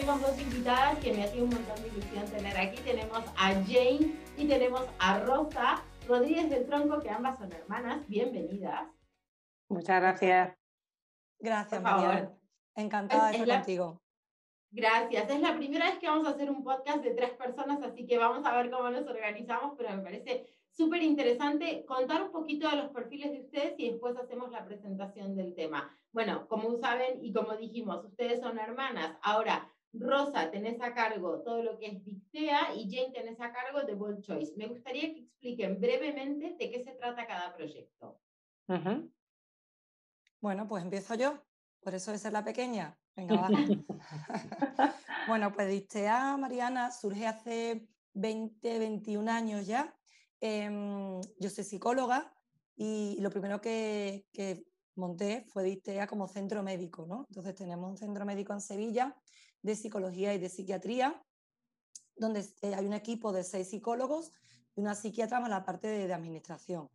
tenemos dos invitadas que me hacía un montón de ilusión tener aquí. Tenemos a Jane y tenemos a Rosa Rodríguez del Tronco, que ambas son hermanas. Bienvenidas. Muchas gracias. Gracias, María. Encantada de estar contigo. Gracias. Es la primera vez que vamos a hacer un podcast de tres personas, así que vamos a ver cómo nos organizamos, pero me parece súper interesante contar un poquito de los perfiles de ustedes y después hacemos la presentación del tema. Bueno, como saben y como dijimos, ustedes son hermanas. Ahora, Rosa, tenés a cargo todo lo que es Dictea y Jane tenés a cargo de Bold Choice. Me gustaría que expliquen brevemente de qué se trata cada proyecto. Bueno, pues empiezo yo. Por eso de ser la pequeña. Venga, va. bueno, pues Dictea, Mariana, surge hace 20, 21 años ya. Em, yo soy psicóloga y lo primero que, monté fue Distea como centro médico, ¿no? Entonces tenemos un centro médico en Sevilla de psicología y de psiquiatría, donde eh, hay un equipo de seis psicólogos y una psiquiatra más la parte de, administración.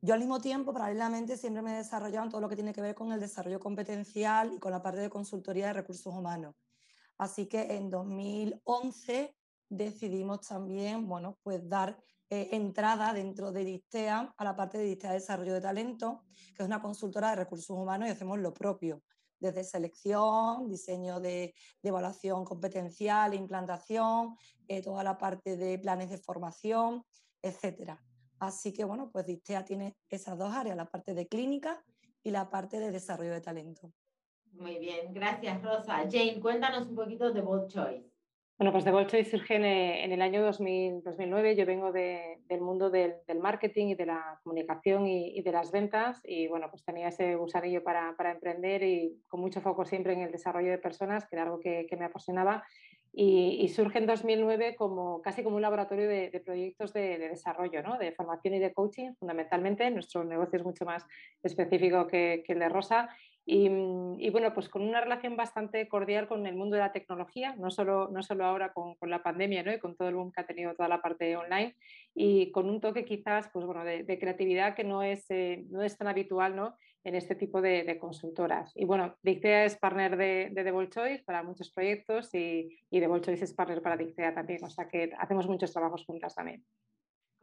Yo al mismo tiempo, paralelamente, siempre me he desarrollado en todo lo que tiene que ver con el desarrollo competencial y con la parte de consultoría de recursos humanos. Así que en 2011 decidimos también, bueno, pues dar eh, entrada dentro de Distea a la parte de Distea Desarrollo de Talento, que es una consultora de recursos humanos y hacemos lo propio, desde selección, diseño de, evaluación competencial, implantación, eh, toda la parte de planes de formación, etcétera. Así que bueno, pues Distea tiene esas dos áreas, la parte de clínica y la parte de desarrollo de talento. Muy bien, gracias Rosa. Jane, cuéntanos un poquito de Bold Choice. Bueno, pues The Choice surge en, el año 2009. Yo vengo del mundo del, marketing y de la comunicación y, de las ventas y bueno, pues tenía ese gusanillo para, emprender y con mucho foco siempre en el desarrollo de personas, que era algo que, me apasionaba. Y, surge en 2009 como, casi como un laboratorio de, proyectos de, desarrollo, ¿no? de formación y de coaching fundamentalmente. Nuestro negocio es mucho más específico que, que el de Rosa Mm, y, bueno, pues con una relación bastante cordial con el mundo de la tecnología, no solo, no solo ahora con, con la pandemia ¿no? y con todo el boom que ha tenido toda la parte online, y con un toque quizás pues bueno, de, creatividad que no es, eh, no es tan habitual ¿no? en este tipo de, de consultoras. Y bueno, Dictea es partner de, de The Choice para muchos proyectos y, y The Choice es partner para Dictea también, o sea que hacemos muchos trabajos juntas también.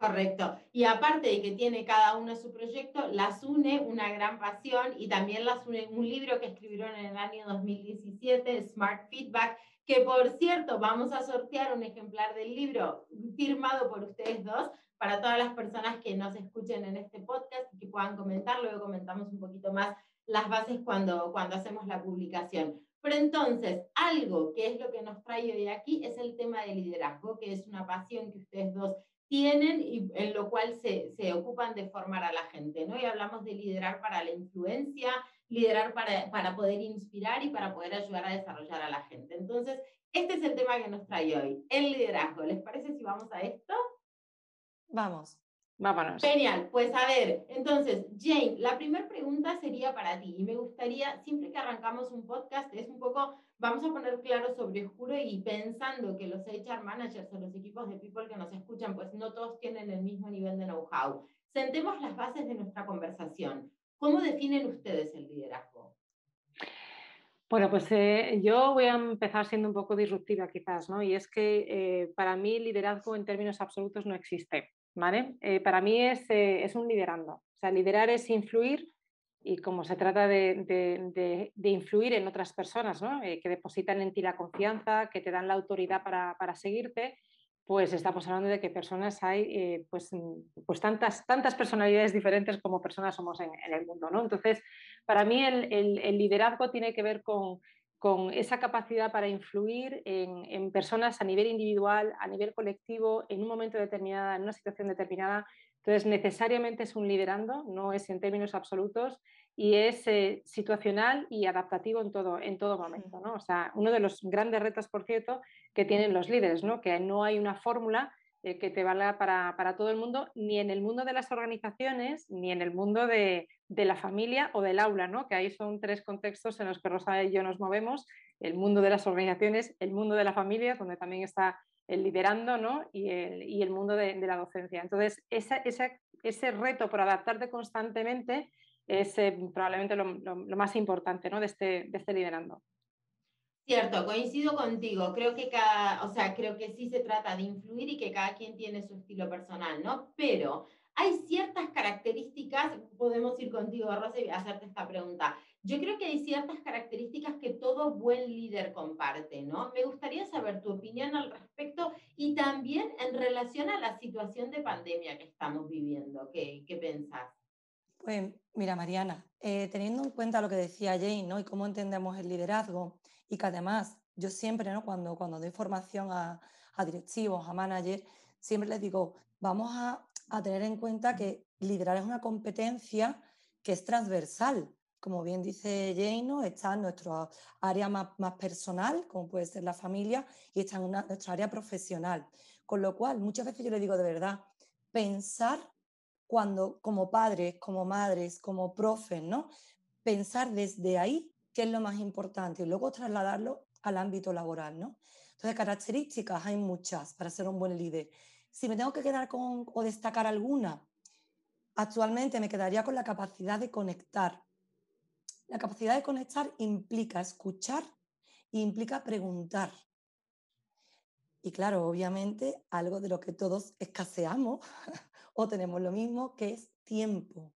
Correcto. Y aparte de que tiene cada uno su proyecto, las une una gran pasión y también las une un libro que escribieron en el año 2017, Smart Feedback, que por cierto vamos a sortear un ejemplar del libro firmado por ustedes dos para todas las personas que nos escuchen en este podcast y que puedan comentar. Luego comentamos un poquito más las bases cuando, cuando hacemos la publicación. Pero entonces, algo que es lo que nos trae hoy aquí es el tema del liderazgo, que es una pasión que ustedes dos tienen y en lo cual se, se, ocupan de formar a la gente, ¿no? Y hablamos de liderar para la influencia, liderar para, para poder inspirar y para poder ayudar a desarrollar a la gente. Entonces, este es el tema que nos trae hoy, el liderazgo. ¿Les parece si vamos a esto? Vamos. Vámonos. Genial, pues a ver, entonces, Jane, la primera pregunta sería para ti y me gustaría, siempre que arrancamos un podcast, es un poco, vamos a poner claro sobre oscuro y pensando que los HR managers o los equipos de people que nos escuchan, pues no todos tienen el mismo nivel de know-how. Sentemos las bases de nuestra conversación. ¿Cómo definen ustedes el liderazgo? Bueno, pues eh, yo voy a empezar siendo un poco disruptiva quizás, ¿no? Y es que eh, para mí liderazgo en términos absolutos no existe. ¿Vale? Eh, para mí es, eh, es, un liderando. O sea, liderar es influir y como se trata de, de, influir en otras personas, ¿no? Eh, que depositan en ti la confianza, que te dan la autoridad para, para seguirte, pues estamos hablando de que personas hay, pues, pues tantas, tantas personalidades diferentes como personas somos en, el mundo, ¿no? Entonces, para mí el, el liderazgo tiene que ver con con esa capacidad para influir en, personas a nivel individual, a nivel colectivo, en un momento determinado, en una situación determinada. Entonces, necesariamente es un liderando, no es en términos absolutos y es eh, situacional y adaptativo en todo, en todo momento. ¿no? O sea, uno de los grandes retos, por cierto, que tienen los líderes, ¿no? que no hay una fórmula eh, que te valga para, para, todo el mundo, ni en el mundo de las organizaciones, ni en el mundo de, de, la familia o del aula, ¿no? que ahí son tres contextos en los que Rosa y yo nos movemos, el mundo de las organizaciones, el mundo de la familia, donde también está el liderando ¿no? y, el, y el mundo de, la docencia. Entonces, ese reto por adaptarte constantemente es eh, probablemente lo, más importante ¿no? de, este, de este liderando. Cierto, coincido contigo. Creo que cada, o sea, creo que sí se trata de influir y que cada quien tiene su estilo personal, ¿no? Pero hay ciertas características, podemos ir contigo, Rosa, y hacerte esta pregunta. Yo creo que hay ciertas características que todo buen líder comparte, ¿no? Me gustaría saber tu opinión al respecto y también en relación a la situación de pandemia que estamos viviendo. ¿Qué, qué pensás? Pues mira, Mariana, eh, teniendo en cuenta lo que decía Jane, ¿no? Y cómo entendemos el liderazgo, y que además yo siempre, ¿no? cuando, cuando doy formación a, a directivos, a managers, siempre les digo, vamos a, a, tener en cuenta que liderar es una competencia que es transversal. Como bien dice Jane, ¿no? está en nuestra área más, personal, como puede ser la familia, y está en una, área profesional. Con lo cual, muchas veces yo le digo de verdad, pensar cuando como padres, como madres, como profes, ¿no? Pensar desde ahí qué es lo más importante y luego trasladarlo al ámbito laboral, ¿no? Entonces, características hay muchas para ser un buen líder. Si me tengo que quedar con o destacar alguna, actualmente me quedaría con la capacidad de conectar. La capacidad de conectar implica escuchar e implica preguntar. Y claro, obviamente, algo de lo que todos escaseamos o tenemos lo mismo, que es tiempo.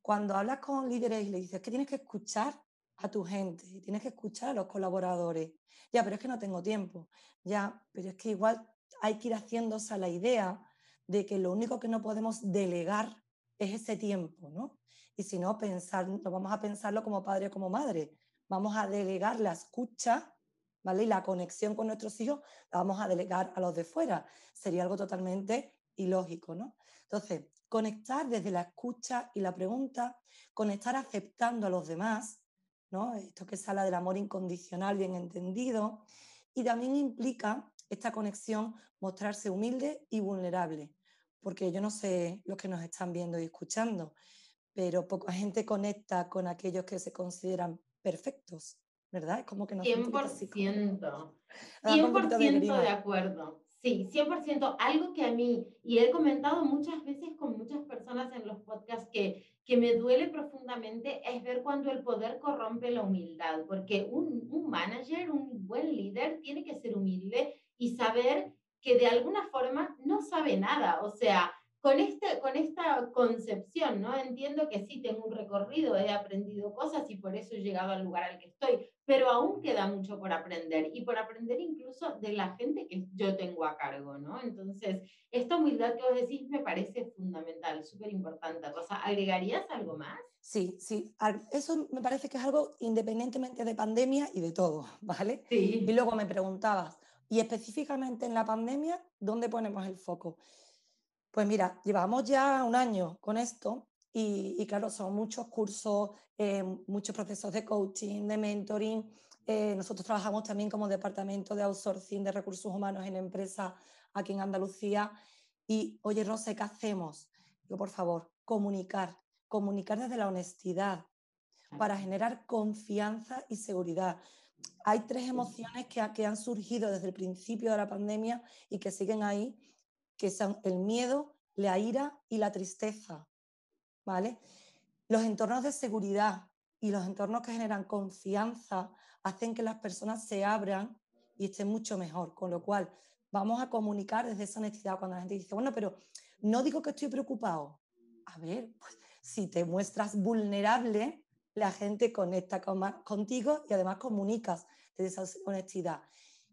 Cuando hablas con líderes y le dices que tienes que escuchar, a tu gente, tienes que escuchar a los colaboradores. Ya, pero es que no tengo tiempo. Ya, pero es que igual hay que ir haciéndose a la idea de que lo único que no podemos delegar es ese tiempo, ¿no? Y si no, pensar, no vamos a pensarlo como padre o como madre. Vamos a delegar la escucha, ¿vale? Y la conexión con nuestros hijos la vamos a delegar a los de fuera. Sería algo totalmente ilógico, ¿no? Entonces, conectar desde la escucha y la pregunta, conectar aceptando a los demás, esto que sale del amor incondicional bien entendido. Y también implica esta conexión mostrarse humilde y vulnerable, porque yo no sé los que nos están viendo y escuchando, pero poca gente conecta con aquellos que se consideran perfectos, ¿verdad? Es como que nos 100%. 100% de acuerdo. Sí, 100%. Algo que a mí, y he comentado muchas veces con muchas personas en los podcasts que, que me duele profundamente, es ver cuando el poder corrompe la humildad, porque un, un manager, un buen líder, tiene que ser humilde y saber que de alguna forma no sabe nada. O sea, con, este, con esta concepción, ¿no? Entiendo que sí, tengo un recorrido, he aprendido cosas y por eso he llegado al lugar al que estoy, pero aún queda mucho por aprender y por aprender incluso de la gente que yo tengo a cargo, ¿no? Entonces, esta humildad que vos decís me parece fundamental, súper importante. Rosa, ¿agregarías algo más? Sí, sí, eso me parece que es algo independientemente de pandemia y de todo, ¿vale? Sí. Y luego me preguntabas, y específicamente en la pandemia, ¿dónde ponemos el foco? Pues mira, llevamos ya un año con esto y, claro, son muchos cursos, eh, muchos procesos de coaching, de mentoring. Eh, nosotros trabajamos también como departamento de outsourcing de recursos humanos en empresas aquí en Andalucía. Y, oye, Rosa, ¿qué hacemos? Digo, por favor, comunicar, comunicar desde la honestidad para generar confianza y seguridad. Hay tres emociones que, que han surgido desde el principio de la pandemia y que siguen ahí que son el miedo, la ira y la tristeza. ¿vale? Los entornos de seguridad y los entornos que generan confianza hacen que las personas se abran y estén mucho mejor. Con lo cual, vamos a comunicar desde esa honestidad cuando la gente dice, bueno, pero no digo que estoy preocupado. A ver, pues, si te muestras vulnerable, la gente conecta contigo y además comunicas desde esa honestidad.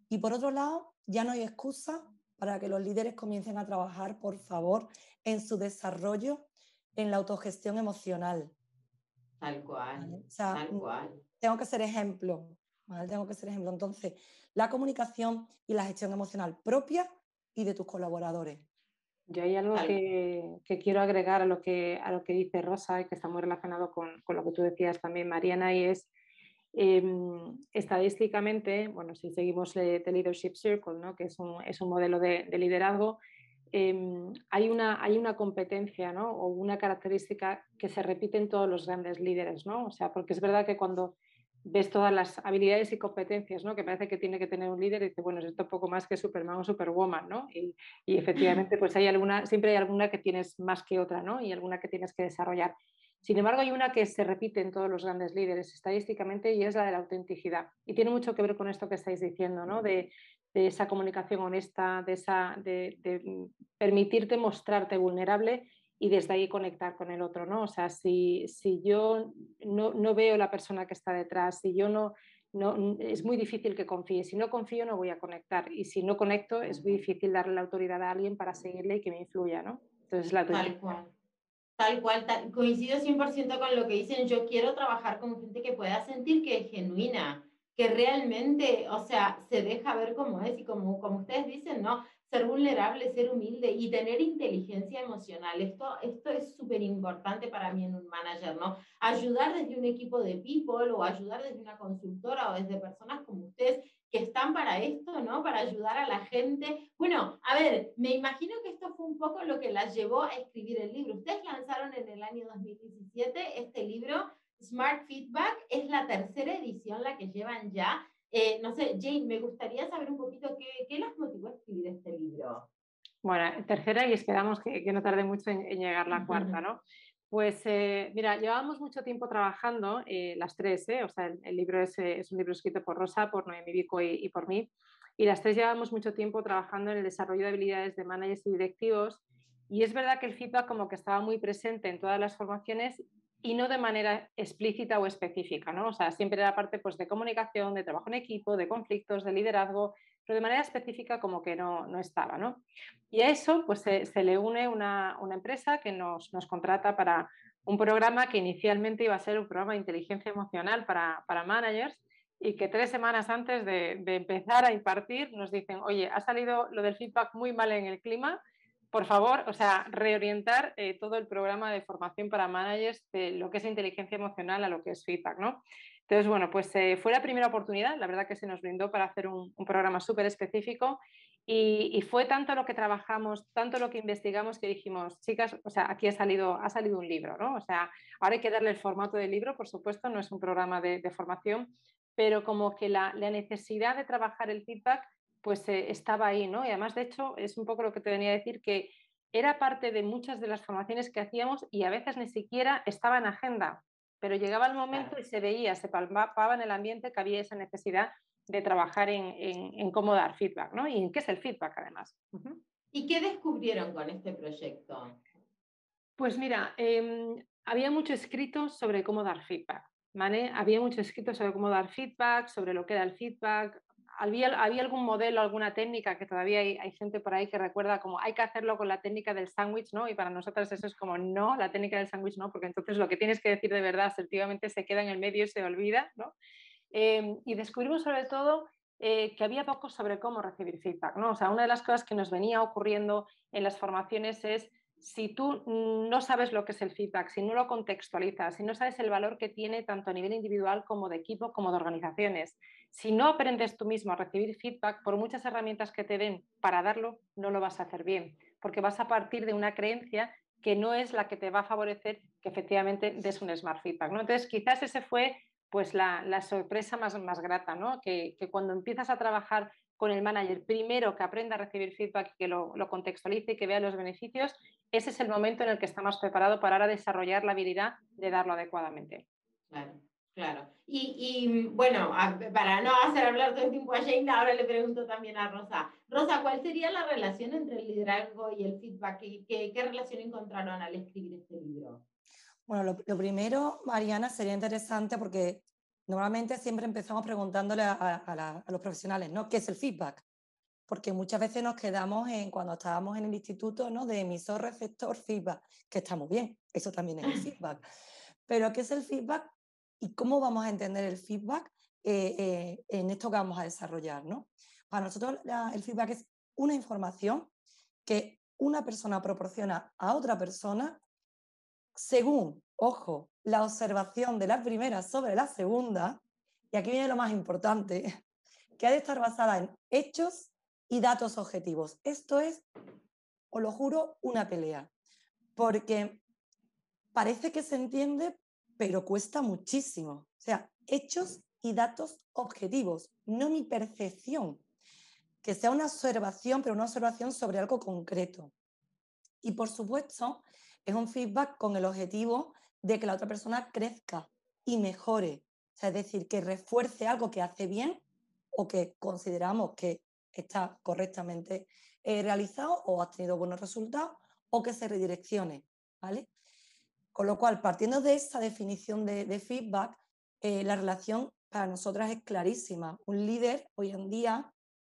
Y por otro lado, ya no hay excusa para que los líderes comiencen a trabajar, por favor, en su desarrollo, en la autogestión emocional. Tal cual. tal mm, cual. Tengo que ser ejemplo. Tengo que ser ejemplo. Entonces, la comunicación y la gestión emocional propia y de tus colaboradores. Yo hay algo que, quiero agregar a lo que, a lo que dice Rosa y que está muy relacionado con, con lo que tú decías también, Mariana, y es Em, estadísticamente, bueno, si seguimos The Leadership Circle, ¿no? que es un, es un modelo de, liderazgo, em, hay, una, hay una competencia ¿no? o una característica que se repite en todos los grandes líderes, ¿no? O sea, porque es verdad que cuando ves todas las habilidades y competencias ¿no? que parece que tiene que tener un líder, y dices, bueno, es esto poco más que Superman o Superwoman, ¿no? Y, efectivamente, pues hay alguna, siempre hay alguna que tienes más que otra, ¿no? Y alguna que tienes que desarrollar. Sin embargo, hay una que se repite en todos los grandes líderes estadísticamente y es la de la autenticidad. Y tiene mucho que ver con esto que estáis diciendo, ¿no? de, esa comunicación honesta, de, esa, de, permitirte mostrarte vulnerable y desde ahí conectar con el otro. ¿no? O sea, si, si yo no, no, veo la persona que está detrás, si yo no, no, es muy difícil que confíe. Si no confío, no voy a conectar. Y si no conecto, es muy difícil darle la autoridad a alguien para seguirle y que me influya. ¿no? Entonces, la Tal cual. Tal cual, coincido 100% con lo que dicen. Yo quiero trabajar con gente que pueda sentir que es genuina, que realmente, o sea, se deja ver cómo es y como, como ustedes dicen, ¿no? Ser vulnerable, ser humilde y tener inteligencia emocional. Esto, esto es súper importante para mí en un manager, ¿no? Ayudar desde un equipo de people o ayudar desde una consultora o desde personas como ustedes que están para esto, ¿no? Para ayudar a la gente. Bueno, a ver, me imagino que esto fue un poco lo que las llevó a escribir el libro. Ustedes lanzaron en el año 2017 este libro, Smart Feedback, es la tercera edición la que llevan ya. Eh, no sé, Jane, me gustaría saber un poquito qué, qué las motivó a escribir este libro. Bueno, tercera y esperamos que, que no tarde mucho en, en llegar la cuarta, ¿no? Pues eh, mira, llevábamos mucho tiempo trabajando, eh, las tres, ¿eh? o sea, el, libro es, un libro escrito por Rosa, por Noemí Vico y, por mí, y las tres llevamos mucho tiempo trabajando en el desarrollo de habilidades de managers y directivos, y es verdad que el feedback como que estaba muy presente en todas las formaciones y no de manera explícita o específica, ¿no? O sea, siempre era parte pues, de comunicación, de trabajo en equipo, de conflictos, de liderazgo, pero de manera específica como que no, no estaba. ¿no? Y a eso pues, se, le une una, una, empresa que nos, nos, contrata para un programa que inicialmente iba a ser un programa de inteligencia emocional para, para managers y que tres semanas antes de, de, empezar a impartir nos dicen, oye, ha salido lo del feedback muy mal en el clima, por favor, o sea, reorientar eh, todo el programa de formación para managers de lo que es inteligencia emocional a lo que es feedback, ¿no? Entonces, bueno, pues eh, fue la primera oportunidad, la verdad que se nos brindó para hacer un, programa súper específico y, fue tanto lo que trabajamos, tanto lo que investigamos que dijimos, chicas, o sea, aquí ha salido, ha salido un libro, ¿no? O sea, ahora hay que darle el formato del libro, por supuesto, no es un programa de, formación, pero como que la, necesidad de trabajar el feedback, pues eh, estaba ahí, ¿no? Y además, de hecho, es un poco lo que te venía a decir, que era parte de muchas de las formaciones que hacíamos y a veces ni siquiera estaba en agenda pero llegaba el momento y se veía, se palpaba en el ambiente que había esa necesidad de trabajar en, cómo dar feedback, ¿no? Y en qué es el feedback, además. ¿Y qué descubrieron con este proyecto? Pues mira, em, había mucho escrito sobre cómo dar feedback, ¿vale? Había mucho escrito sobre cómo dar feedback, sobre lo que era el feedback, había, algún modelo, alguna técnica que todavía hay, gente por ahí que recuerda como hay que hacerlo con la técnica del sándwich, ¿no? Y para nosotros eso es como no, la técnica del sándwich no, porque entonces lo que tienes que decir de verdad asertivamente se queda en el medio y se olvida, ¿no? Em, y descubrimos sobre todo eh, que había poco sobre cómo recibir feedback, ¿no? O sea, una de las cosas que nos venía ocurriendo en las formaciones es si tú no sabes lo que es el feedback, si no lo contextualizas, si no sabes el valor que tiene tanto a nivel individual como de equipo, como de organizaciones, si no aprendes tú mismo a recibir feedback, por muchas herramientas que te den para darlo, no lo vas a hacer bien, porque vas a partir de una creencia que no es la que te va a favorecer que efectivamente des un smart feedback. ¿no? Entonces, quizás ese fue pues la, sorpresa más, más grata, ¿no? que, cuando empiezas a trabajar con el manager, primero que aprenda a recibir feedback, que lo, contextualice y que vea los beneficios, ese es el momento en el que está más preparado para ahora desarrollar la habilidad de darlo adecuadamente. Claro, claro. Y, bueno, para no hacer hablar todo el tiempo a Jane, ahora le pregunto también a Rosa. Rosa, ¿cuál sería la relación entre el liderazgo y el feedback? ¿Qué, qué relación encontraron al escribir este libro? Bueno, lo, primero, Mariana, sería interesante porque Normalmente siempre empezamos preguntándole a, los profesionales, ¿no? ¿Qué es el feedback? Porque muchas veces nos quedamos en cuando estábamos en el instituto, ¿no? De emisor, receptor, feedback, que está muy bien, eso también es el feedback. Pero ¿qué es el feedback y cómo vamos a entender el feedback eh, eh, en esto que vamos a desarrollar, ¿no? Para nosotros el feedback es una información que una persona proporciona a otra persona según, ojo, la observación de la primera sobre la segunda, y aquí viene lo más importante, que ha de estar basada en hechos y datos objetivos. Esto es, os lo juro, una pelea, porque parece que se entiende, pero cuesta muchísimo. O sea, hechos y datos objetivos, no mi percepción. Que sea una observación, pero una observación sobre algo concreto. Y por supuesto, es un feedback con el objetivo de que la otra persona crezca y mejore. es decir, que refuerce algo que hace bien o que consideramos que está correctamente eh, realizado o ha tenido buenos resultados o que se redireccione. ¿vale? Con lo cual, partiendo de esta definición de, feedback, eh, la relación para nosotras es clarísima. Un líder hoy en día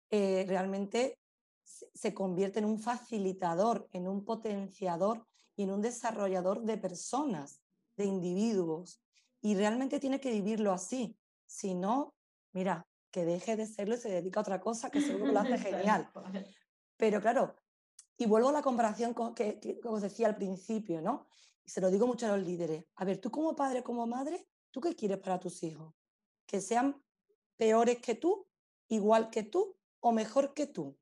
eh, realmente se convierte en un facilitador, en un potenciador y en un desarrollador de personas, de individuos. Y realmente tiene que vivirlo así. Si no, mira, que deje de serlo y se dedica a otra cosa que seguro lo hace genial. Pero claro, y vuelvo a la comparación que, que, os decía al principio, ¿no? Y se lo digo mucho a los líderes. A ver, tú como padre, como madre, ¿tú qué quieres para tus hijos? ¿Que sean peores que tú, igual que tú o mejor que tú?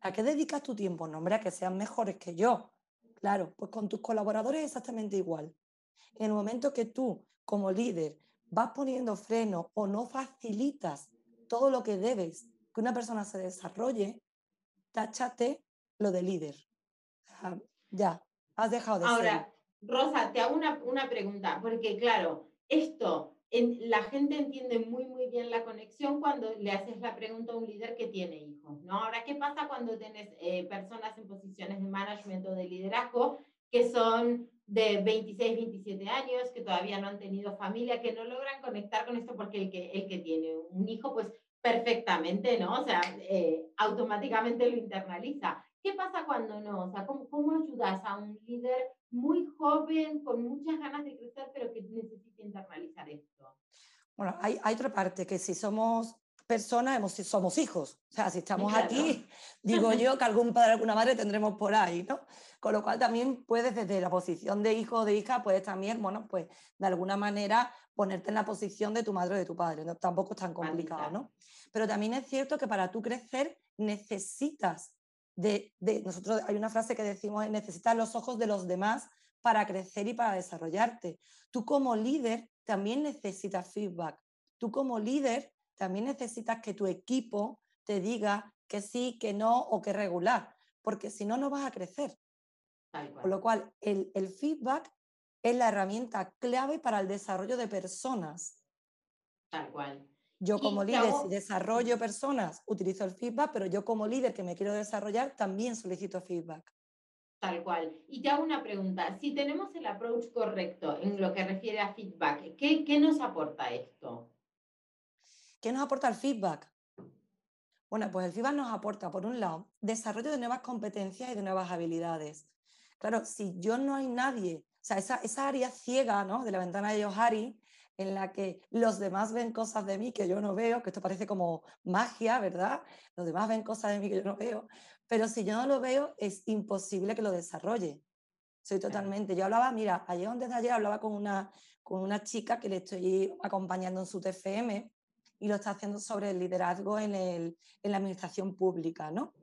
¿A qué dedicas tu tiempo? No, hombre, a que sean mejores que yo. Claro, pues con tus colaboradores es exactamente igual. En el momento que tú, como líder, vas poniendo freno o no facilitas todo lo que debes que una persona se desarrolle, táchate lo de líder. ya, has dejado de Ahora, Rosa, te hago una, una pregunta, porque claro, esto la gente entiende muy, muy bien la conexión cuando le haces la pregunta a un líder que tiene hijos, ¿no? Ahora, ¿qué pasa cuando tienes eh, personas en posiciones de management o de liderazgo que son de 26, 27 años, que todavía no han tenido familia, que no logran conectar con esto porque el que, el que tiene un hijo, pues perfectamente, ¿no? O sea, eh, automáticamente lo internaliza. ¿Qué pasa cuando no? O sea, ¿cómo, ¿cómo ayudas a un líder muy joven, con muchas ganas de crecer, pero que necesita internalizar esto? Bueno, hay, hay otra parte, que si somos personas, hemos, somos hijos. O sea, si estamos aquí, digo yo que algún padre, alguna madre tendremos por ahí, ¿no? Con lo cual también puedes, desde la posición de hijo o de hija, puedes también, bueno, pues de alguna manera ponerte en la posición de tu madre o de tu padre. ¿no? Tampoco es tan complicado, ¿no? Pero también es cierto que para tú crecer necesitas de, nosotros hay una frase que decimos, necesitas los ojos de los demás para crecer y para desarrollarte. Tú como líder también necesitas feedback. Tú como líder también necesitas que tu equipo te diga que sí, que no o que regular, porque si no, no vas a crecer. Con lo cual, el, el feedback es la herramienta clave para el desarrollo de personas. Tal cual. Yo como líder, si desarrollo personas, utilizo el feedback, pero yo como líder que me quiero desarrollar, también solicito feedback. Tal cual. Y te hago una pregunta. Si tenemos el approach correcto en lo que refiere a feedback, ¿qué, qué nos aporta esto? ¿Qué nos aporta el feedback? Bueno, pues el feedback nos aporta, por un lado, desarrollo de nuevas competencias y de nuevas habilidades. Claro, si yo no hay nadie, o sea, esa, esa área ciega ¿no? de la ventana de Johari, en la que los demás ven cosas de mí que yo no veo, que esto parece como magia, ¿verdad? Los demás ven cosas de mí que yo no veo, pero si yo no lo veo, es imposible que lo desarrolle. Soy totalmente. Yo hablaba, mira, ayer antes de ayer hablaba con una, con una chica que le estoy acompañando en su TFM y lo está haciendo sobre el liderazgo en, el, en la administración pública, ¿no?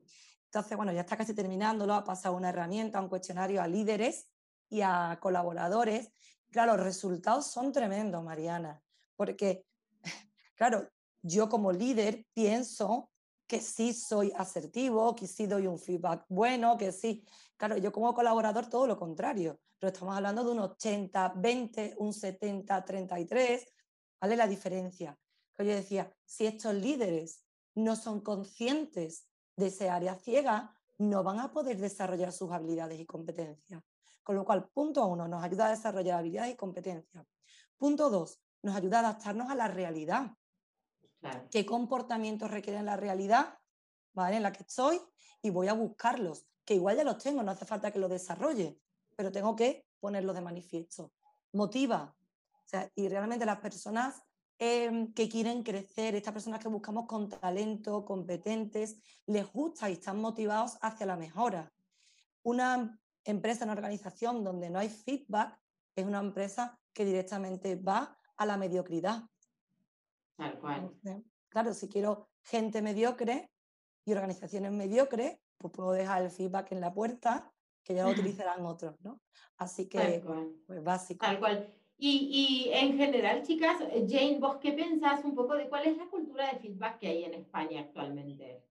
Entonces, bueno, ya está casi terminándolo, ha pasado una herramienta, un cuestionario a líderes y a colaboradores Claro, los resultados son tremendos, Mariana, porque, claro, yo como líder pienso que sí soy asertivo, que sí doy un feedback bueno, que sí. Claro, yo como colaborador todo lo contrario, pero estamos hablando de un 80, 20, un 70, 33, ¿vale? La diferencia. Yo decía, si estos líderes no son conscientes de ese área ciega, no van a poder desarrollar sus habilidades y competencias. Con lo cual, punto uno, nos ayuda a desarrollar habilidades y competencias. Punto dos, nos ayuda a adaptarnos a la realidad. ¿Qué comportamientos requieren la realidad ¿vale? en la que estoy? Y voy a buscarlos, que igual ya los tengo, no hace falta que los desarrolle, pero tengo que ponerlos de manifiesto. Motiva. y realmente las personas em, que quieren crecer, estas personas que buscamos con talento, competentes, les gusta y están motivados hacia la mejora. Una empresa, una organización donde no hay feedback, es una empresa que directamente va a la mediocridad. Tal cual. claro, si quiero gente mediocre y organizaciones mediocres, pues puedo dejar el feedback en la puerta, que ya lo utilizarán otros, ¿no? Así que, pues básico. Tal cual. Y, y, en general, chicas, Jane, ¿vos qué pensás un poco de cuál es la cultura de feedback que hay en España actualmente?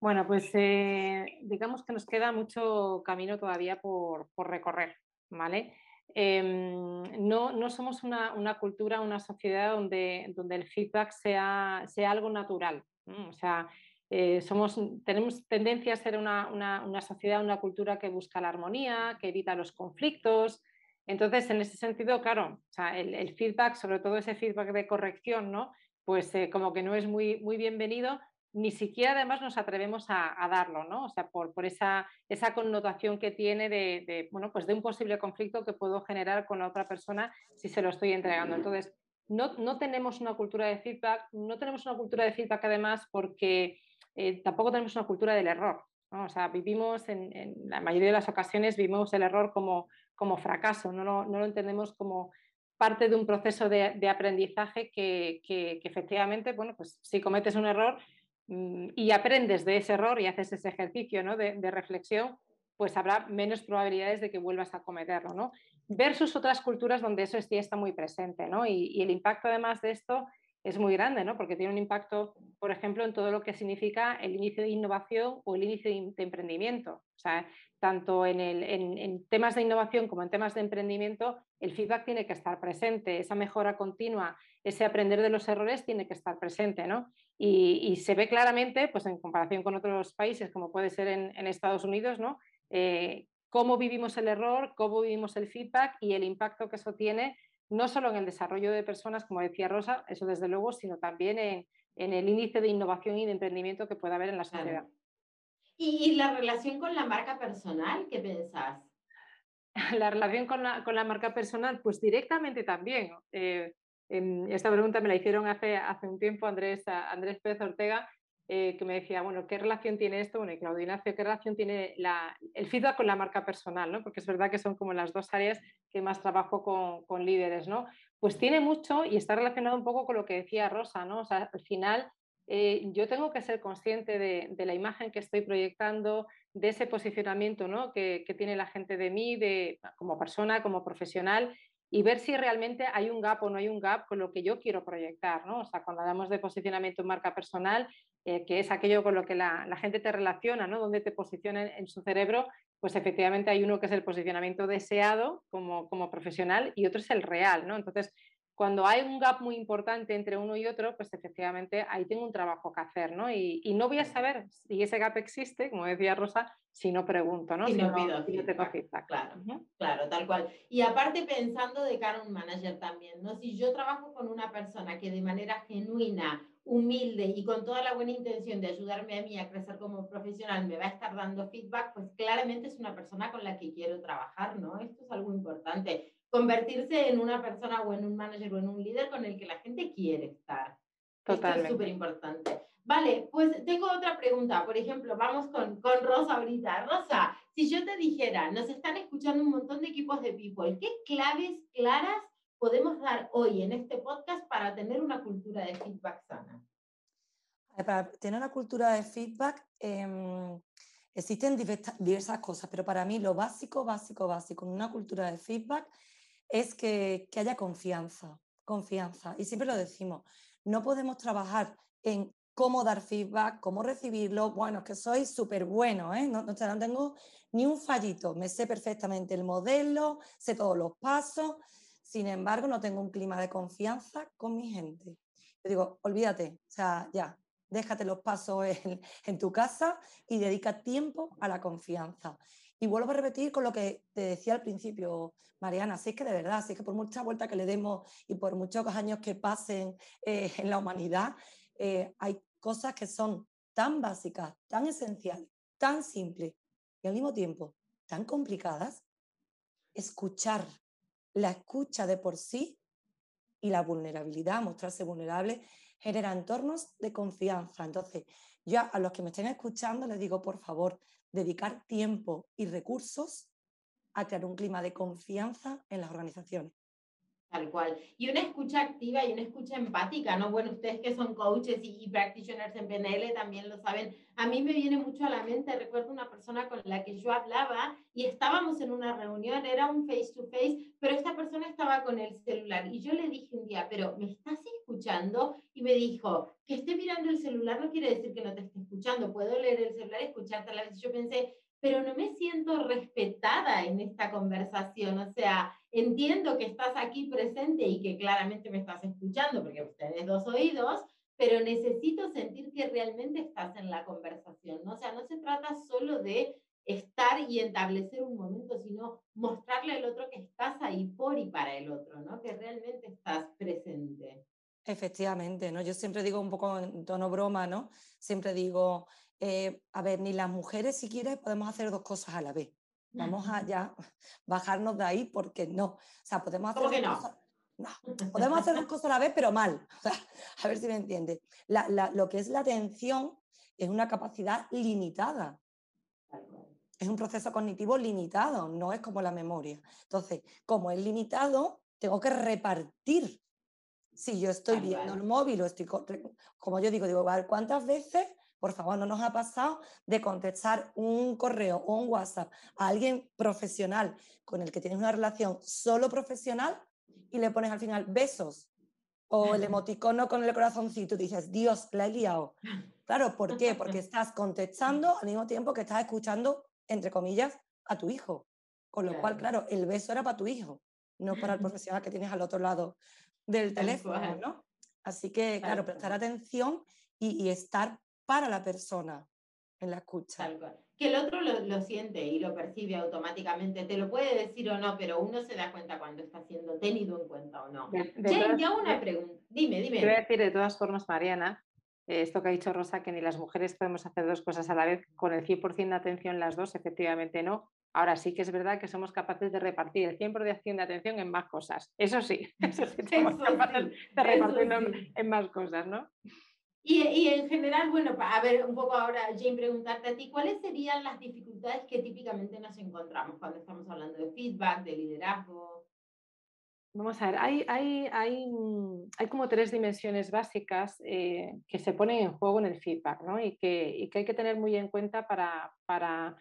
Bueno, pues eh, digamos que nos queda mucho camino todavía por, recorrer, ¿vale? em, no, no, somos una, una, cultura, una sociedad donde, donde el feedback sea, sea algo natural. O sea, eh, somos, tenemos tendencia a ser una, una, una, sociedad, una cultura que busca la armonía, que evita los conflictos. Entonces, en ese sentido, claro, o sea, el, el, feedback, sobre todo ese feedback de corrección, ¿no? pues eh, como que no es muy, muy bienvenido, ni siquiera además nos atrevemos a, darlo, ¿no? O sea, por, por esa, esa, connotación que tiene de, de, bueno, pues de un posible conflicto que puedo generar con la otra persona si se lo estoy entregando. Entonces, no, no tenemos una cultura de feedback, no tenemos una cultura de feedback además porque eh, tampoco tenemos una cultura del error. O sea, vivimos en, la mayoría de las ocasiones, vivimos el error como, como fracaso, no lo, no lo entendemos como parte de un proceso de, de aprendizaje que, que, efectivamente, bueno, pues si cometes un error y aprendes de ese error y haces ese ejercicio ¿no? de, reflexión, pues habrá menos probabilidades de que vuelvas a cometerlo, ¿no? Versus otras culturas donde eso sí está muy presente, ¿no? Y, el impacto además de esto es muy grande, ¿no? porque tiene un impacto, por ejemplo, en todo lo que significa el inicio de innovación o el inicio de, emprendimiento. Tanto en, el, en, en, temas de innovación como en temas de emprendimiento, el feedback tiene que estar presente, esa mejora continua, ese aprender de los errores tiene que estar presente. ¿no? Y, y se ve claramente, pues en comparación con otros países, como puede ser en, en Estados Unidos, ¿no? Eh, cómo vivimos el error, cómo vivimos el feedback y el impacto que eso tiene no solo en el desarrollo de personas, como decía Rosa, eso desde luego, sino también en, en el índice de innovación y de emprendimiento que puede haber en la sociedad. Claro. ¿Y, ¿Y, la relación con la marca personal? ¿Qué pensás? La relación con la, con la marca personal, pues directamente también. Eh, esta pregunta me la hicieron hace, hace un tiempo Andrés, Andrés Pérez Ortega eh, que me decía, bueno, ¿qué relación tiene esto? Bueno, y Claudio Ignacio, ¿qué relación tiene la, el feedback con la marca personal? ¿no? Porque es verdad que son como las dos áreas que más trabajo con, con, líderes, ¿no? Pues tiene mucho y está relacionado un poco con lo que decía Rosa, ¿no? O sea, al final eh, yo tengo que ser consciente de, la imagen que estoy proyectando, de ese posicionamiento ¿no? que, tiene la gente de mí, de, como persona, como profesional, y ver si realmente hay un gap o no hay un gap con lo que yo quiero proyectar. ¿no? O sea, cuando hablamos de posicionamiento en marca personal, eh, que es aquello con lo que la, gente te relaciona, ¿no? donde te posiciona en, en, su cerebro, pues efectivamente hay uno que es el posicionamiento deseado como, como profesional y otro es el real. ¿no? Entonces, cuando hay un gap muy importante entre uno y otro, pues efectivamente ahí tengo un trabajo que hacer, ¿no? Y, y no voy a saber si ese gap existe, como decía Rosa, si no pregunto, ¿no? Si, si no, pido si feedback. feedback. Claro, uh -huh. claro, tal cual. Y aparte pensando de cara a un manager también, ¿no? Si yo trabajo con una persona que de manera genuina, humilde y con toda la buena intención de ayudarme a mí a crecer como profesional me va a estar dando feedback, pues claramente es una persona con la que quiero trabajar, ¿no? Esto es algo importante convertirse en una persona o en un manager o en un líder con el que la gente quiere estar. Totalmente. Esto es súper importante. Vale, pues tengo otra pregunta. Por ejemplo, vamos con, con Rosa ahorita. Rosa, si yo te dijera, nos están escuchando un montón de equipos de people, ¿qué claves claras podemos dar hoy en este podcast para tener una cultura de feedback sana? Para tener una cultura de feedback, eh, existen diversas cosas, pero para mí lo básico, básico, básico en una cultura de feedback es que, que haya confianza, confianza. Y siempre lo decimos, no podemos trabajar en cómo dar feedback, cómo recibirlo. Bueno, es que soy súper bueno, ¿eh? no, no, no, tengo ni un fallito, me sé perfectamente el modelo, sé todos los pasos, sin embargo no tengo un clima de confianza con mi gente. Yo digo, olvídate, o sea, ya, déjate los pasos en, tu casa y dedica tiempo a la confianza. Y vuelvo a repetir con lo que te decía al principio, Mariana, si es que de verdad, si es que por mucha vuelta que le demos y por muchos años que pasen eh, en la humanidad, eh, hay cosas que son tan básicas, tan esenciales, tan simples y al mismo tiempo tan complicadas. Escuchar, la escucha de por sí y la vulnerabilidad, mostrarse vulnerable, genera entornos de confianza. Entonces, yo a los que me estén escuchando les digo, por favor, dedicar tiempo y recursos a crear un clima de confianza en las organizaciones. Tal cual. Y una escucha activa y una escucha empática, ¿no? Bueno, ustedes que son coaches y, practitioners en PNL también lo saben. A mí me viene mucho a la mente, recuerdo una persona con la que yo hablaba y estábamos en una reunión, era un face to face, pero esta persona estaba con el celular y yo le dije un día, pero ¿me estás escuchando? Y me dijo, que esté mirando el celular no quiere decir que no te esté escuchando, puedo leer el celular y escucharte a la vez. Yo pensé, pero no me siento respetada en esta conversación. O sea, entiendo que estás aquí presente y que claramente me estás escuchando porque ustedes dos oídos, pero necesito sentir que realmente estás en la conversación. ¿no? O sea, no se trata solo de estar y establecer un momento, sino mostrarle al otro que estás ahí por y para el otro, ¿no? Que realmente estás presente. Efectivamente, ¿no? Yo siempre digo un poco en tono broma, ¿no? Siempre digo, eh, a ver, ni las mujeres si quieres podemos hacer dos cosas a la vez. Vamos a ya bajarnos de ahí porque no. O sea, podemos hacer, dos, no? Cosas, no. podemos hacer dos cosas a la vez, pero mal. a ver si me entiende. lo que es la atención es una capacidad limitada es un proceso cognitivo limitado, no es como la memoria. Entonces, como es limitado, tengo que repartir. Si yo estoy viendo el móvil o estoy, como yo digo, digo, ¿cuántas veces, por favor, no nos ha pasado de contestar un correo o un WhatsApp a alguien profesional con el que tienes una relación solo profesional y le pones al final besos o el emoticono con el corazoncito y dices, Dios, la he guiado. Claro, ¿por qué? Porque estás contestando al mismo tiempo que estás escuchando entre comillas, a tu hijo. Con lo cual, claro, el beso era para tu hijo, no para el profesional que tienes al otro lado del teléfono, ¿no? Así que, claro, prestar atención y, estar para la persona en la escucha. Que el otro lo, siente y lo percibe automáticamente, te lo puede decir o no, pero uno se da cuenta cuando está siendo tenido en cuenta o no. ya una pregunta. Dime, dime. Te voy a decir de todas formas, Mariana, eh, esto que ha dicho Rosa, que ni las mujeres podemos hacer dos cosas a la vez, con el 100% de atención las dos, efectivamente no. Ahora sí que es verdad que somos capaces de repartir el 100% de atención en más cosas. Eso sí, eso sí somos capaces de repartirlo en más cosas, ¿no? Y, y, en general, bueno, a ver, un poco ahora, Jane, preguntarte a ti, ¿cuáles serían las dificultades que típicamente nos encontramos cuando estamos hablando de feedback, de liderazgo? Vamos a ver, hay, hay, hay, hay como tres dimensiones básicas eh, que se ponen en juego en el feedback ¿no? y, que, y, que, hay que tener muy en cuenta para, para,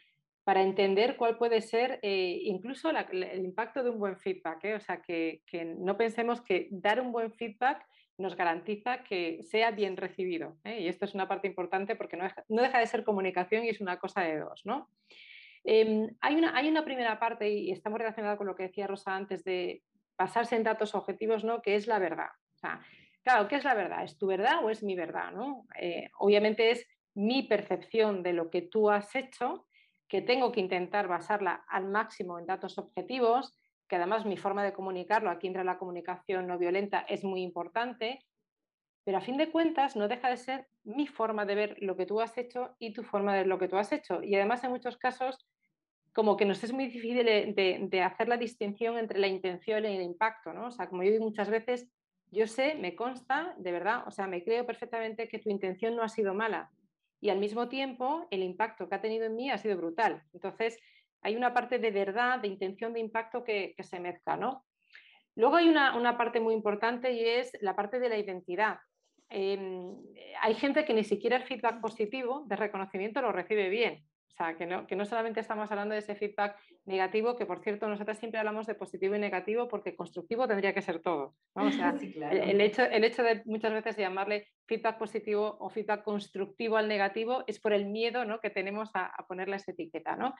para entender cuál puede ser eh, incluso el impacto de un buen feedback. ¿eh? O sea, que, que, no pensemos que dar un buen feedback nos garantiza que sea bien recibido. Y esto es una parte importante porque no deja, no deja, de ser comunicación y es una cosa de dos. ¿no? Em, hay, una, hay una primera parte, y estamos relacionados con lo que decía Rosa antes, de basarse en datos objetivos, ¿no? Que es la verdad. claro, ¿qué es la verdad? ¿Es tu verdad o es mi verdad? ¿no? Eh, obviamente es mi percepción de lo que tú has hecho, que tengo que intentar basarla al máximo en datos objetivos, que además mi forma de comunicarlo, aquí entra la comunicación no violenta, es muy importante, pero a fin de cuentas no deja de ser mi forma de ver lo que tú has hecho y tu forma de ver lo que tú has hecho. Y además en muchos casos como que nos es muy difícil de, hacer la distinción entre la intención y el impacto, ¿no? O sea, como yo digo muchas veces, yo sé, me consta, de verdad, o sea, me creo perfectamente que tu intención no ha sido mala y al mismo tiempo el impacto que ha tenido en mí ha sido brutal. Entonces, hay una parte de verdad, de intención, de impacto que, se mezcla, ¿no? Luego hay una, parte muy importante y es la parte de la identidad. Em, hay gente que ni siquiera el feedback positivo de reconocimiento lo recibe bien. O sea, que no, que no solamente estamos hablando de ese feedback negativo, que por cierto, nosotros siempre hablamos de positivo y negativo porque constructivo tendría que ser todo. O sea, el, hecho, el hecho de muchas veces llamarle feedback positivo o feedback constructivo al negativo es por el miedo ¿no? que tenemos a, ponerle esa etiqueta. ¿no?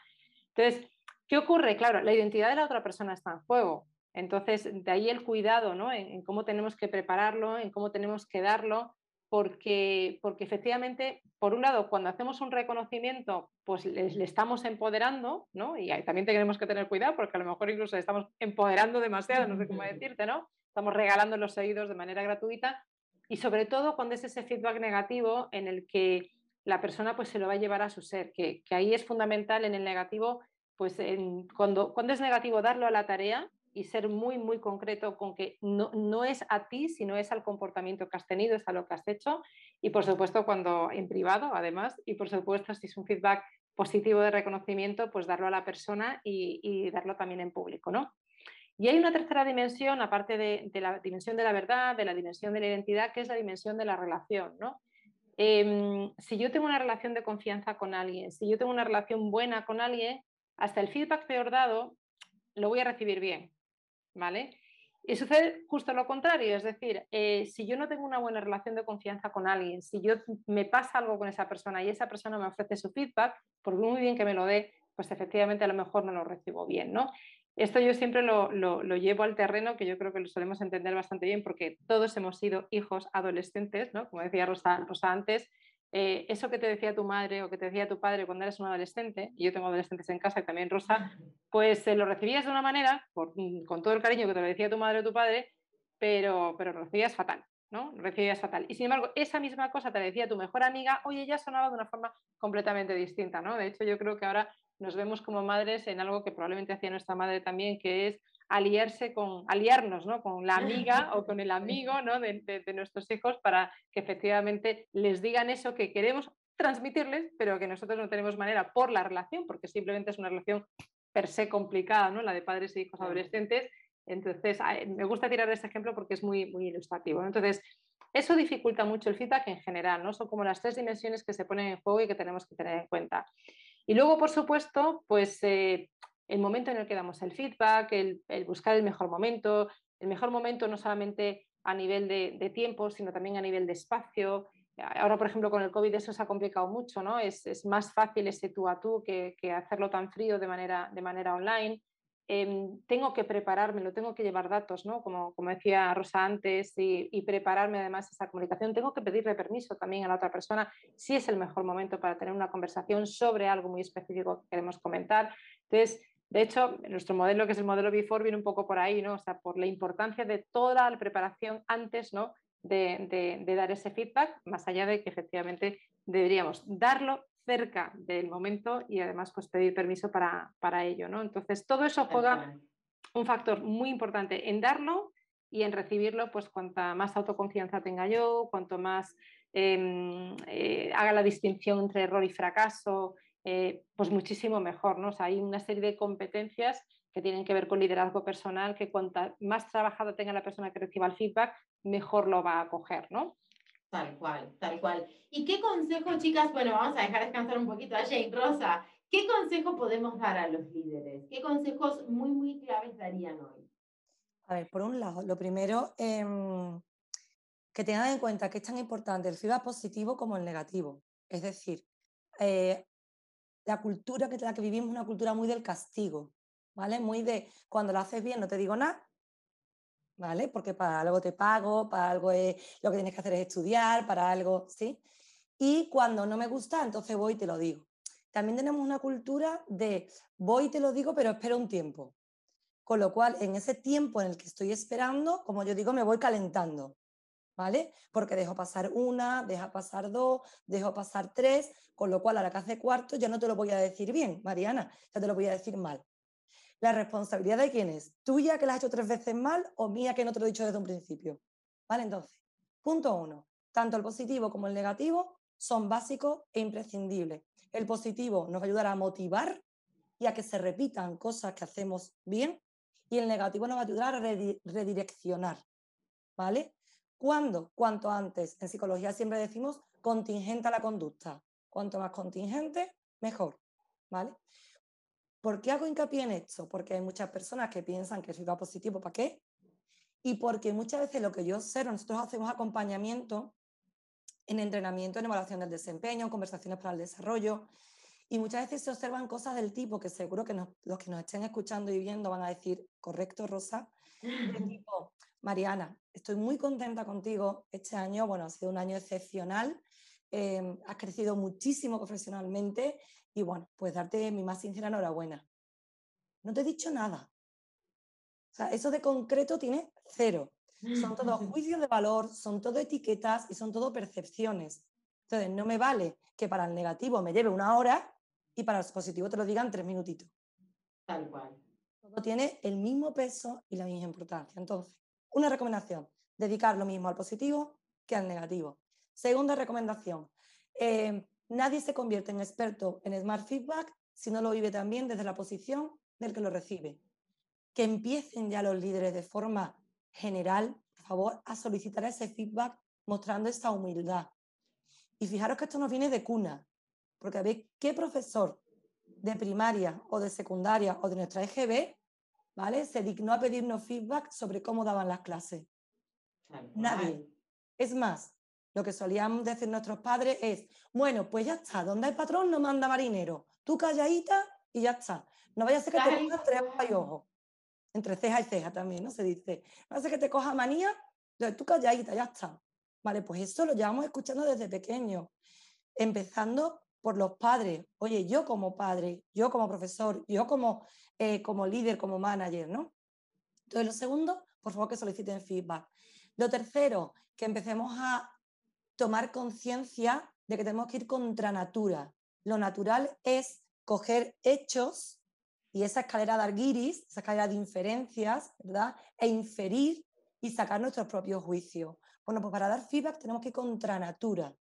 Entonces, ¿qué ocurre? Claro, la identidad de la otra persona está en juego. Entonces, de ahí el cuidado ¿no? en cómo tenemos que prepararlo, en cómo tenemos que darlo porque, porque efectivamente, por un lado, cuando hacemos un reconocimiento, pues le, estamos empoderando, ¿no? Y también tenemos que tener cuidado porque a lo mejor incluso le estamos empoderando demasiado, no sé cómo decirte, ¿no? Estamos regalando los seguidos de manera gratuita y sobre todo cuando es ese feedback negativo en el que la persona pues se lo va a llevar a su ser, que, que ahí es fundamental en el negativo, pues en, cuando, cuando es negativo darlo a la tarea, y ser muy, muy concreto con que no, no, es a ti, sino es al comportamiento que has tenido, es a lo que has hecho. Y por supuesto, cuando en privado, además, y por supuesto, si es un feedback positivo de reconocimiento, pues darlo a la persona y, darlo también en público, ¿no? Y hay una tercera dimensión, aparte de, la dimensión de la verdad, de la dimensión de la identidad, que es la dimensión de la relación, ¿no? Em, si yo tengo una relación de confianza con alguien, si yo tengo una relación buena con alguien, hasta el feedback peor dado lo voy a recibir bien. ¿vale? Y sucede justo lo contrario, es decir, eh, si yo no tengo una buena relación de confianza con alguien, si yo me pasa algo con esa persona y esa persona me ofrece su feedback, por muy bien que me lo dé, pues efectivamente a lo mejor no lo recibo bien, ¿no? Esto yo siempre lo, llevo al terreno, que yo creo que lo solemos entender bastante bien, porque todos hemos sido hijos adolescentes, ¿no? Como decía Rosa, Rosa antes, eh, eso que te decía tu madre o que te decía tu padre cuando eres un adolescente, y yo tengo adolescentes en casa también Rosa, pues lo recibías de una manera, mm, con todo el cariño que te lo decía tu madre o tu padre, pero, pero lo recibías fatal, ¿no? Lo recibías fatal. Y sin embargo, esa misma cosa te decía tu mejor amiga, oye, ya sonaba de una forma completamente distinta, ¿no? De hecho, yo creo que ahora nos vemos como madres en algo que probablemente hacía nuestra madre también, que es aliarse con, aliarnos ¿no? con la amiga o con el amigo ¿no? de, de, nuestros hijos para que efectivamente les digan eso que queremos transmitirles, pero que nosotros no tenemos manera por la relación, porque simplemente es una relación per se complicada, ¿no? la de padres e hijos adolescentes. Entonces, me gusta tirar este ejemplo porque es muy, muy ilustrativo. Entonces, eso dificulta mucho el feedback en general, ¿no? Son como las tres dimensiones que se ponen en juego y que tenemos que tener en cuenta. Y luego, por supuesto, pues eh, el momento en el que damos el feedback, el, buscar el mejor momento, el mejor momento no solamente a nivel de, tiempo, sino también a nivel de espacio. Ahora, por ejemplo, con el COVID eso se ha complicado mucho, ¿no? Es, más fácil ese tú a tú que, hacerlo tan frío de manera, de manera online. Em, tengo que prepararme, lo tengo que llevar datos, ¿no? Como, como decía Rosa antes, y, prepararme además esa comunicación. Tengo que pedirle permiso también a la otra persona si es el mejor momento para tener una conversación sobre algo muy específico que queremos comentar. Entonces, de hecho, nuestro modelo, que es el modelo Before, viene un poco por ahí, ¿no? O sea, por la importancia de toda la preparación antes, ¿no? De, dar ese feedback, más allá de que efectivamente deberíamos darlo cerca del momento y además pues, pedir permiso para, ello, ¿no? Entonces, todo eso juega un factor muy importante en darlo y en recibirlo, pues cuanta más autoconfianza tenga yo, cuanto más em, eh, haga la distinción entre error y fracaso, eh, pues muchísimo mejor. ¿no? hay una serie de competencias que tienen que ver con liderazgo personal, que cuanta más trabajado tenga la persona que reciba el feedback, mejor lo va a coger, ¿no? Tal cual, tal cual. ¿Y qué consejo, chicas? Bueno, vamos a dejar descansar un poquito a Jane Rosa. ¿Qué consejo podemos dar a los líderes? ¿Qué consejos muy, muy claves darían hoy? A ver, por un lado, lo primero, em, que tengan en cuenta que es tan importante el feedback positivo como el negativo. Es decir, eh, la cultura que, la que vivimos es una cultura muy del castigo, ¿vale? Muy de cuando lo haces bien no te digo nada, ¿vale? Porque para algo te pago, para algo es, lo que tienes que hacer es estudiar, para algo, ¿sí? Y cuando no me gusta, entonces voy y te lo digo. También tenemos una cultura de voy y te lo digo, pero espero un tiempo. Con lo cual, en ese tiempo en el que estoy esperando, como yo digo, me voy calentando. ¿vale? Porque dejo pasar una, deja pasar dos, dejo pasar tres, con lo cual a la que hace cuarto ya no te lo voy a decir bien, Mariana, ya te lo voy a decir mal. ¿La responsabilidad de quién es? ¿Tuya que la has hecho tres veces mal o mía que no te lo he dicho desde un principio? ¿Vale? Entonces, punto uno, tanto el positivo como el negativo son básicos e imprescindibles. El positivo nos va a a motivar y a que se repitan cosas que hacemos bien y el negativo nos va a ayudar a redireccionar, ¿vale? ¿Cuándo? Cuanto antes. En psicología siempre decimos contingenta la conducta. Cuanto más contingente, mejor. ¿Vale? ¿Por qué hago hincapié en esto? Porque hay muchas personas que piensan que va positivo, ¿para qué? Y porque muchas veces lo que yo observo, nosotros hacemos acompañamiento en entrenamiento, en evaluación del desempeño, en conversaciones para el desarrollo, y muchas veces se observan cosas del tipo que seguro que los que nos estén escuchando y viendo van a decir, correcto, Rosa, tipo, Mariana, estoy muy contenta contigo este año. Bueno, ha sido un año excepcional. Em, has crecido muchísimo profesionalmente y bueno, pues darte mi más sincera enhorabuena. No te he dicho nada. O sea, eso de concreto tiene cero. Son todos juicios de valor, son todo etiquetas y son todo percepciones. Entonces, no me vale que para el negativo me lleve una hora y para el positivo te lo digan tres minutitos. Tal cual. Todo tiene el mismo peso y la misma importancia. Entonces, una recomendación, dedicar lo mismo al positivo que al negativo. Segunda recomendación, eh, nadie se convierte en experto en Smart Feedback si no lo vive también desde la posición del que lo recibe. Que empiecen ya los líderes de forma general, por favor, a solicitar ese feedback mostrando esta humildad. Y fijaros que esto nos viene de cuna, porque a ver qué profesor de primaria o de secundaria o de nuestra EGB ¿vale? Se dignó a pedirnos feedback sobre cómo daban las clases. Nadie. Es más, lo que solían decir nuestros padres es, bueno, pues ya está, donde hay patrón no manda marinero. Tú calladita y ya está. No vaya a ser que te cojas tres y ojo. Entre ceja y ceja también, ¿no? Se dice. No ser que te coja manía, tú calladita, ya está. Vale, pues eso lo llevamos escuchando desde pequeño. Empezando por los padres. Oye, yo como padre, yo como profesor, yo como, eh, como líder, como manager, ¿no? Entonces, lo segundo, por favor que soliciten feedback. Lo tercero, que empecemos a tomar conciencia de que tenemos que ir contra natura. Lo natural es coger hechos y esa escalera de Arguiris, esa escalera de inferencias, ¿verdad? E inferir y sacar nuestros propios juicios. Bueno, pues para dar feedback tenemos que ir contra natura,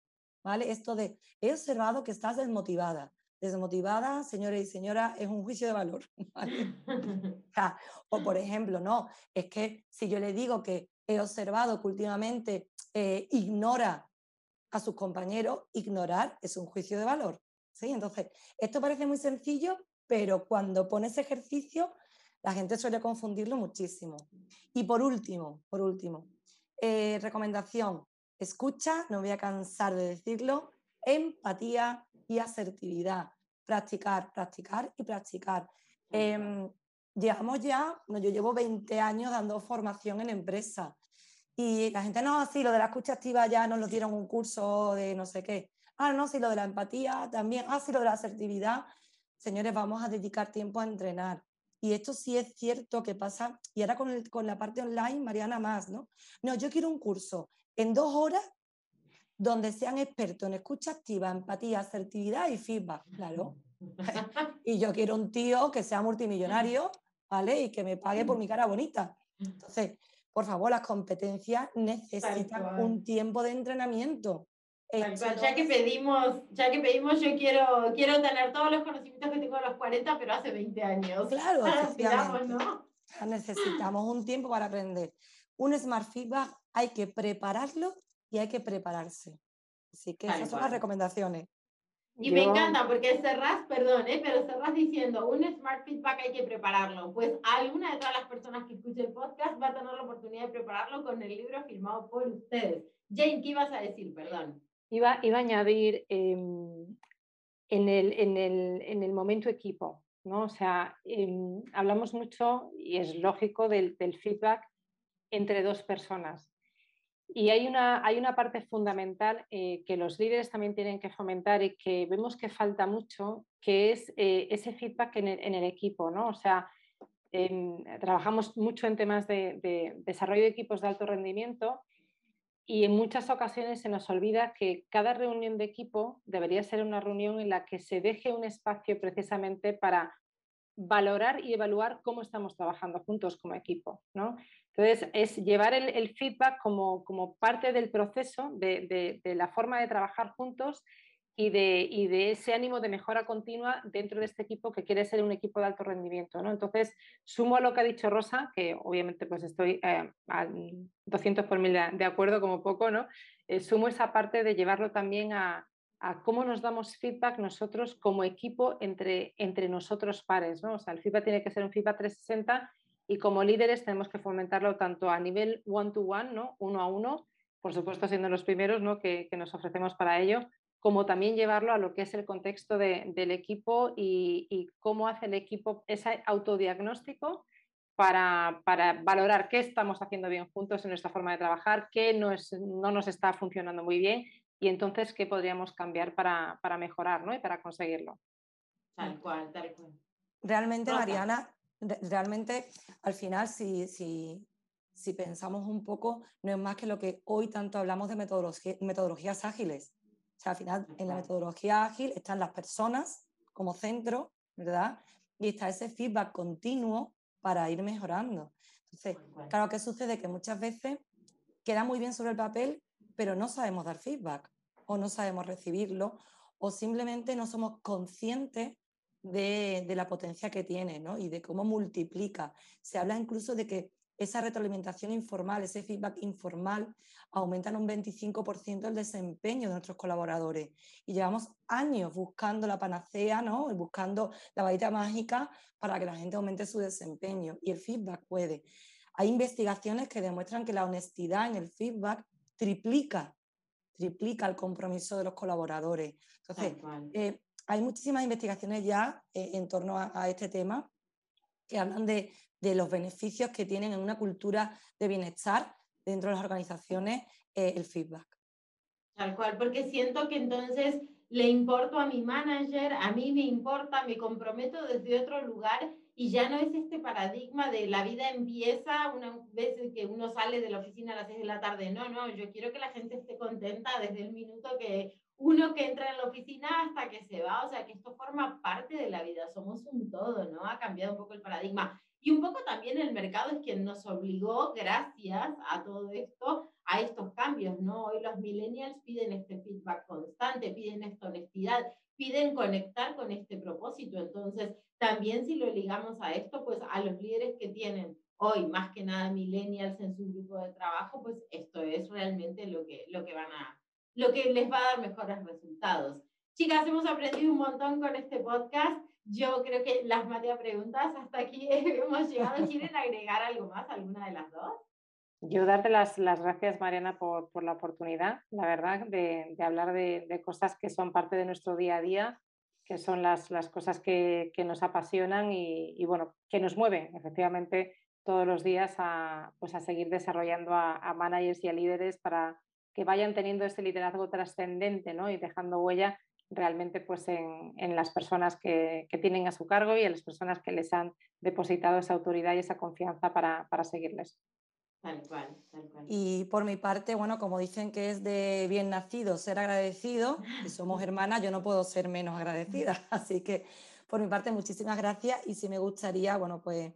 ¿vale? Esto de, he observado que estás desmotivada. Desmotivada, señores y señoras, es un juicio de valor. o, por ejemplo, no, es que si yo le digo que he observado que últimamente eh, ignora a sus compañeros, ignorar es un juicio de valor. ¿sí? Entonces, esto parece muy sencillo, pero cuando pones ejercicio, la gente suele confundirlo muchísimo. Y por último, por último, eh, recomendación, escucha, no voy a cansar de decirlo, empatía y asertividad. Practicar, practicar y practicar. Em, llevamos ya, yo llevo 20 años dando formación en empresa y la gente, no, sí, lo de la escucha activa ya nos lo dieron un curso de no sé qué. Ah, no, sí, lo de la empatía también. Ah, sí, lo de la asertividad. Señores, vamos a dedicar tiempo a entrenar. Y esto sí es cierto que pasa, y ahora con, con la parte online, Mariana más, ¿no? No, yo quiero un curso en dos horas donde sean expertos en escucha activa, empatía, asertividad y feedback, claro. y yo quiero un tío que sea multimillonario, ¿vale? Y que me pague por mi cara bonita. Entonces, por favor, las competencias necesitan un tiempo de entrenamiento. Ya que pedimos, ya que pedimos, yo quiero, quiero tener todos los conocimientos que tengo a los 40, pero hace 20 años. Claro, ¿no? necesitamos un tiempo para aprender. Un Smart Feedback hay que prepararlo y hay que prepararse. Así que esas son las recomendaciones. Y me encanta porque cerrás, perdón, ¿eh? pero cerrás diciendo, un Smart Feedback hay que prepararlo. Pues alguna de todas las personas que escuche el podcast va a tener la oportunidad de prepararlo con el libro firmado por ustedes. Jane, ¿qué ibas a decir? Perdón. Iba, iba a añadir em, en, el, en, el, en, el, momento equipo, ¿no? O sea, em, hablamos mucho, y es lógico, del, del feedback entre dos personas. Y hay una, hay una parte fundamental eh, que los líderes también tienen que fomentar y que vemos que falta mucho, que es eh, ese feedback en el, equipo, ¿no? O sea, trabajamos mucho en temas de, desarrollo de equipos de alto rendimiento y en muchas ocasiones se nos olvida que cada reunión de equipo debería ser una reunión en la que se deje un espacio precisamente para valorar y evaluar cómo estamos trabajando juntos como equipo. ¿no? Entonces, es llevar el, feedback como, como, parte del proceso, de, de, la forma de trabajar juntos y de, y de, ese ánimo de mejora continua dentro de este equipo que quiere ser un equipo de alto rendimiento. ¿no? Entonces, sumo a lo que ha dicho Rosa, que obviamente pues estoy eh, al 200 por mil de, acuerdo como poco, ¿no? Eh, sumo esa parte de llevarlo también a, a cómo nos damos feedback nosotros como equipo entre, entre nosotros pares. ¿no? O sea, el feedback tiene que ser un feedback 360 y como líderes tenemos que fomentarlo tanto a nivel one-to-one, ¿no? uno a uno, por supuesto siendo los primeros ¿no? que, nos ofrecemos para ello, como también llevarlo a lo que es el contexto del equipo y, cómo hace el equipo ese autodiagnóstico para, para, valorar qué estamos haciendo bien juntos en nuestra forma de trabajar, qué no, no nos está funcionando muy bien y entonces qué podríamos cambiar para, para mejorar ¿no? y para conseguirlo. Tal cual, tal cual. Realmente, Mariana, realmente al final si, si, si, pensamos un poco, no es más que lo que hoy tanto hablamos de metodologías ágiles. O sea, al final en la metodología ágil están las personas como centro, ¿verdad? Y está ese feedback continuo para ir mejorando. Entonces, claro, ¿qué sucede? Que muchas veces queda muy bien sobre el papel, pero no sabemos dar feedback o no sabemos recibirlo o simplemente no somos conscientes de, la potencia que tiene ¿no? y de cómo multiplica. Se habla incluso de que esa retroalimentación informal, ese feedback informal, aumenta en un 25% el desempeño de nuestros colaboradores. Y llevamos años buscando la panacea, ¿no? Buscando la varita mágica para que la gente aumente su desempeño. Y el feedback puede. Hay investigaciones que demuestran que la honestidad en el feedback triplica, triplica el compromiso de los colaboradores. Entonces, hay muchísimas investigaciones ya eh, en torno a, este tema que hablan de, los beneficios que tienen en una cultura de bienestar dentro de las organizaciones eh, el feedback. Tal cual, porque siento que entonces le importo a mi manager, a mí me importa, me comprometo desde otro lugar y ya no es este paradigma de la vida empieza una vez que uno sale de la oficina a las 6 de la tarde. No, no, yo quiero que la gente esté contenta desde el minuto que uno que entra en la oficina hasta que se va, o sea, que esto forma parte de la vida, somos un todo, ¿no? Ha cambiado un poco el paradigma. Y un poco también el mercado es quien nos obligó, gracias a todo esto, a estos cambios, ¿no? Hoy los millennials piden este feedback constante, piden esta honestidad, piden conectar con este propósito. Entonces, también si lo ligamos a esto, pues a los líderes que tienen hoy más que nada millennials en su grupo de trabajo, pues esto es realmente lo que, lo que van a, lo que les va a dar mejores resultados. Chicas, hemos aprendido un montón con este podcast. Yo creo que las maté preguntas. Hasta aquí hemos llegado. ¿Quieren agregar algo más, alguna de las dos? Yo darte las, las gracias, Mariana, por, por, la oportunidad, la verdad, de, de hablar de, de, cosas que son parte de nuestro día a día, que son las, las cosas que, que, nos apasionan y, y, bueno, que nos mueven efectivamente todos los días a, pues a seguir desarrollando a, a managers y a líderes para, que vayan teniendo ese liderazgo trascendente ¿no? y dejando huella realmente pues en, en las personas que, que, tienen a su cargo y en las personas que les han depositado esa autoridad y esa confianza para, para seguirles. Tal cual, tal cual. Y por mi parte, bueno, como dicen que es de bien nacido ser agradecido, y somos hermanas, yo no puedo ser menos agradecida. Así que por mi parte, muchísimas gracias y si me gustaría, bueno, pues,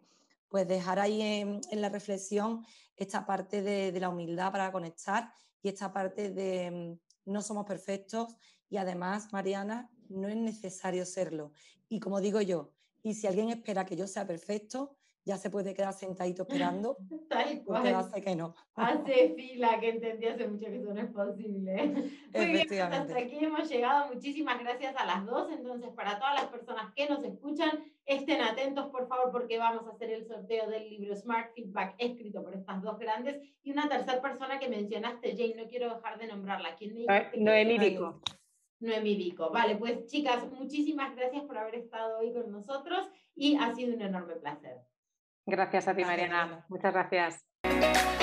pues dejar ahí en, en la reflexión esta parte de, de la humildad para conectar y esta parte de mm, no somos perfectos y además, Mariana, no es necesario serlo. Y como digo yo, y si alguien espera que yo sea perfecto, ya se puede quedar sentadito esperando. Tal cual. hace que no. Hace fila, que entendí hace mucho que eso no es posible. Muy bien, pues hasta aquí hemos llegado. Muchísimas gracias a las dos. Entonces, para todas las personas que nos escuchan, estén atentos, por favor, porque vamos a hacer el sorteo del libro Smart Feedback escrito por estas dos grandes. Y una tercera persona que mencionaste, Jane, no quiero dejar de nombrarla. ¿Quién me Noemí Vico. Noemí Vico. Vale, pues chicas, muchísimas gracias por haber estado hoy con nosotros y ha sido un enorme placer. Gracias a ti, Mariana. Muchas gracias.